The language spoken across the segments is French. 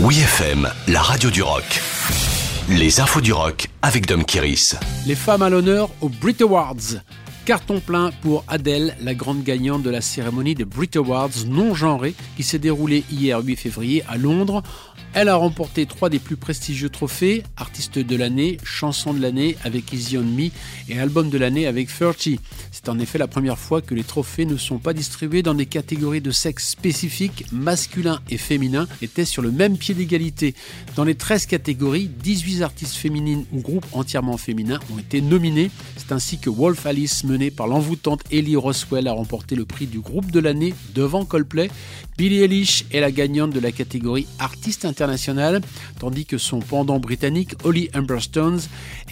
Oui FM, la radio du rock. Les infos du rock avec Dom Kiris. Les femmes à l'honneur aux Brit Awards. Carton plein pour Adele, la grande gagnante de la cérémonie des Brit Awards non genrée qui s'est déroulée hier 8 février à Londres. Elle a remporté trois des plus prestigieux trophées, artiste de l'année, chanson de l'année avec Easy on Me et album de l'année avec 30. C'est en effet la première fois que les trophées ne sont pas distribués dans des catégories de sexe spécifiques, masculin et féminin, étaient sur le même pied d'égalité. Dans les 13 catégories, 18 artistes féminines ou groupes entièrement féminins ont été nominés. C'est ainsi que Wolf Alice, menée par l'envoûtante Ellie Roswell, a remporté le prix du groupe de l'année devant Coldplay. Billie Eilish est la gagnante de la catégorie artiste international, tandis que son pendant britannique, Holly Stones,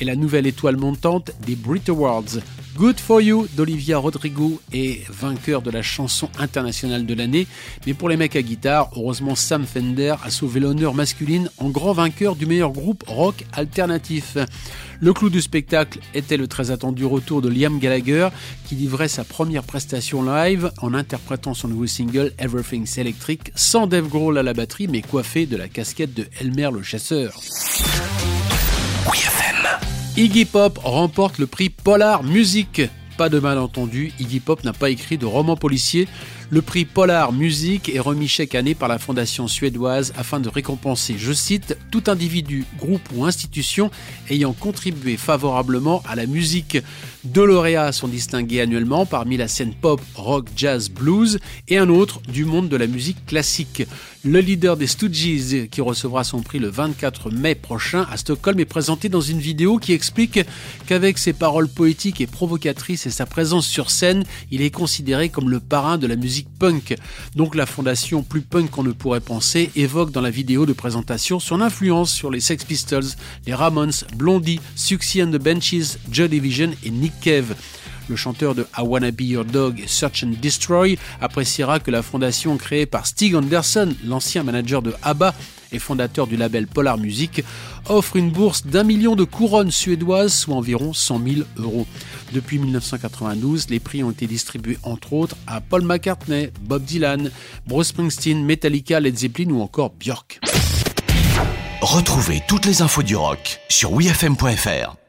est la nouvelle étoile montante des Brit Awards. Good for You d'Olivia Rodrigo est vainqueur de la chanson internationale de l'année, mais pour les mecs à guitare, heureusement Sam Fender a sauvé l'honneur masculine en grand vainqueur du meilleur groupe rock alternatif. Le clou du spectacle était le très attendu retour de Liam Gallagher qui livrait sa première prestation live en interprétant son nouveau single Everything's Electric sans Dave Grohl à la batterie mais coiffé de la casquette de Elmer le chasseur. Iggy Pop remporte le prix Polar Music. Pas de malentendu, Iggy Pop n'a pas écrit de roman policier. Le prix Polar Music est remis chaque année par la fondation suédoise afin de récompenser, je cite, tout individu, groupe ou institution ayant contribué favorablement à la musique. Deux lauréats sont distingués annuellement parmi la scène pop, rock, jazz, blues et un autre du monde de la musique classique. Le leader des Stooges, qui recevra son prix le 24 mai prochain à Stockholm, est présenté dans une vidéo qui explique qu'avec ses paroles poétiques et provocatrices et sa présence sur scène, il est considéré comme le parrain de la musique punk. Donc la fondation plus punk qu'on ne pourrait penser évoque dans la vidéo de présentation son influence sur les Sex Pistols, les Ramones, Blondie, Suxy and the Benches, Joy Division et Nick Cave. Le chanteur de I Wanna Be Your Dog Search and Destroy appréciera que la fondation créée par Stig Anderson, l'ancien manager de ABBA fondateur du label Polar Music, offre une bourse d'un million de couronnes suédoises, soit environ 100 000 euros. Depuis 1992, les prix ont été distribués entre autres à Paul McCartney, Bob Dylan, Bruce Springsteen, Metallica, Led Zeppelin ou encore Björk. Retrouvez toutes les infos du rock sur wfm.fr.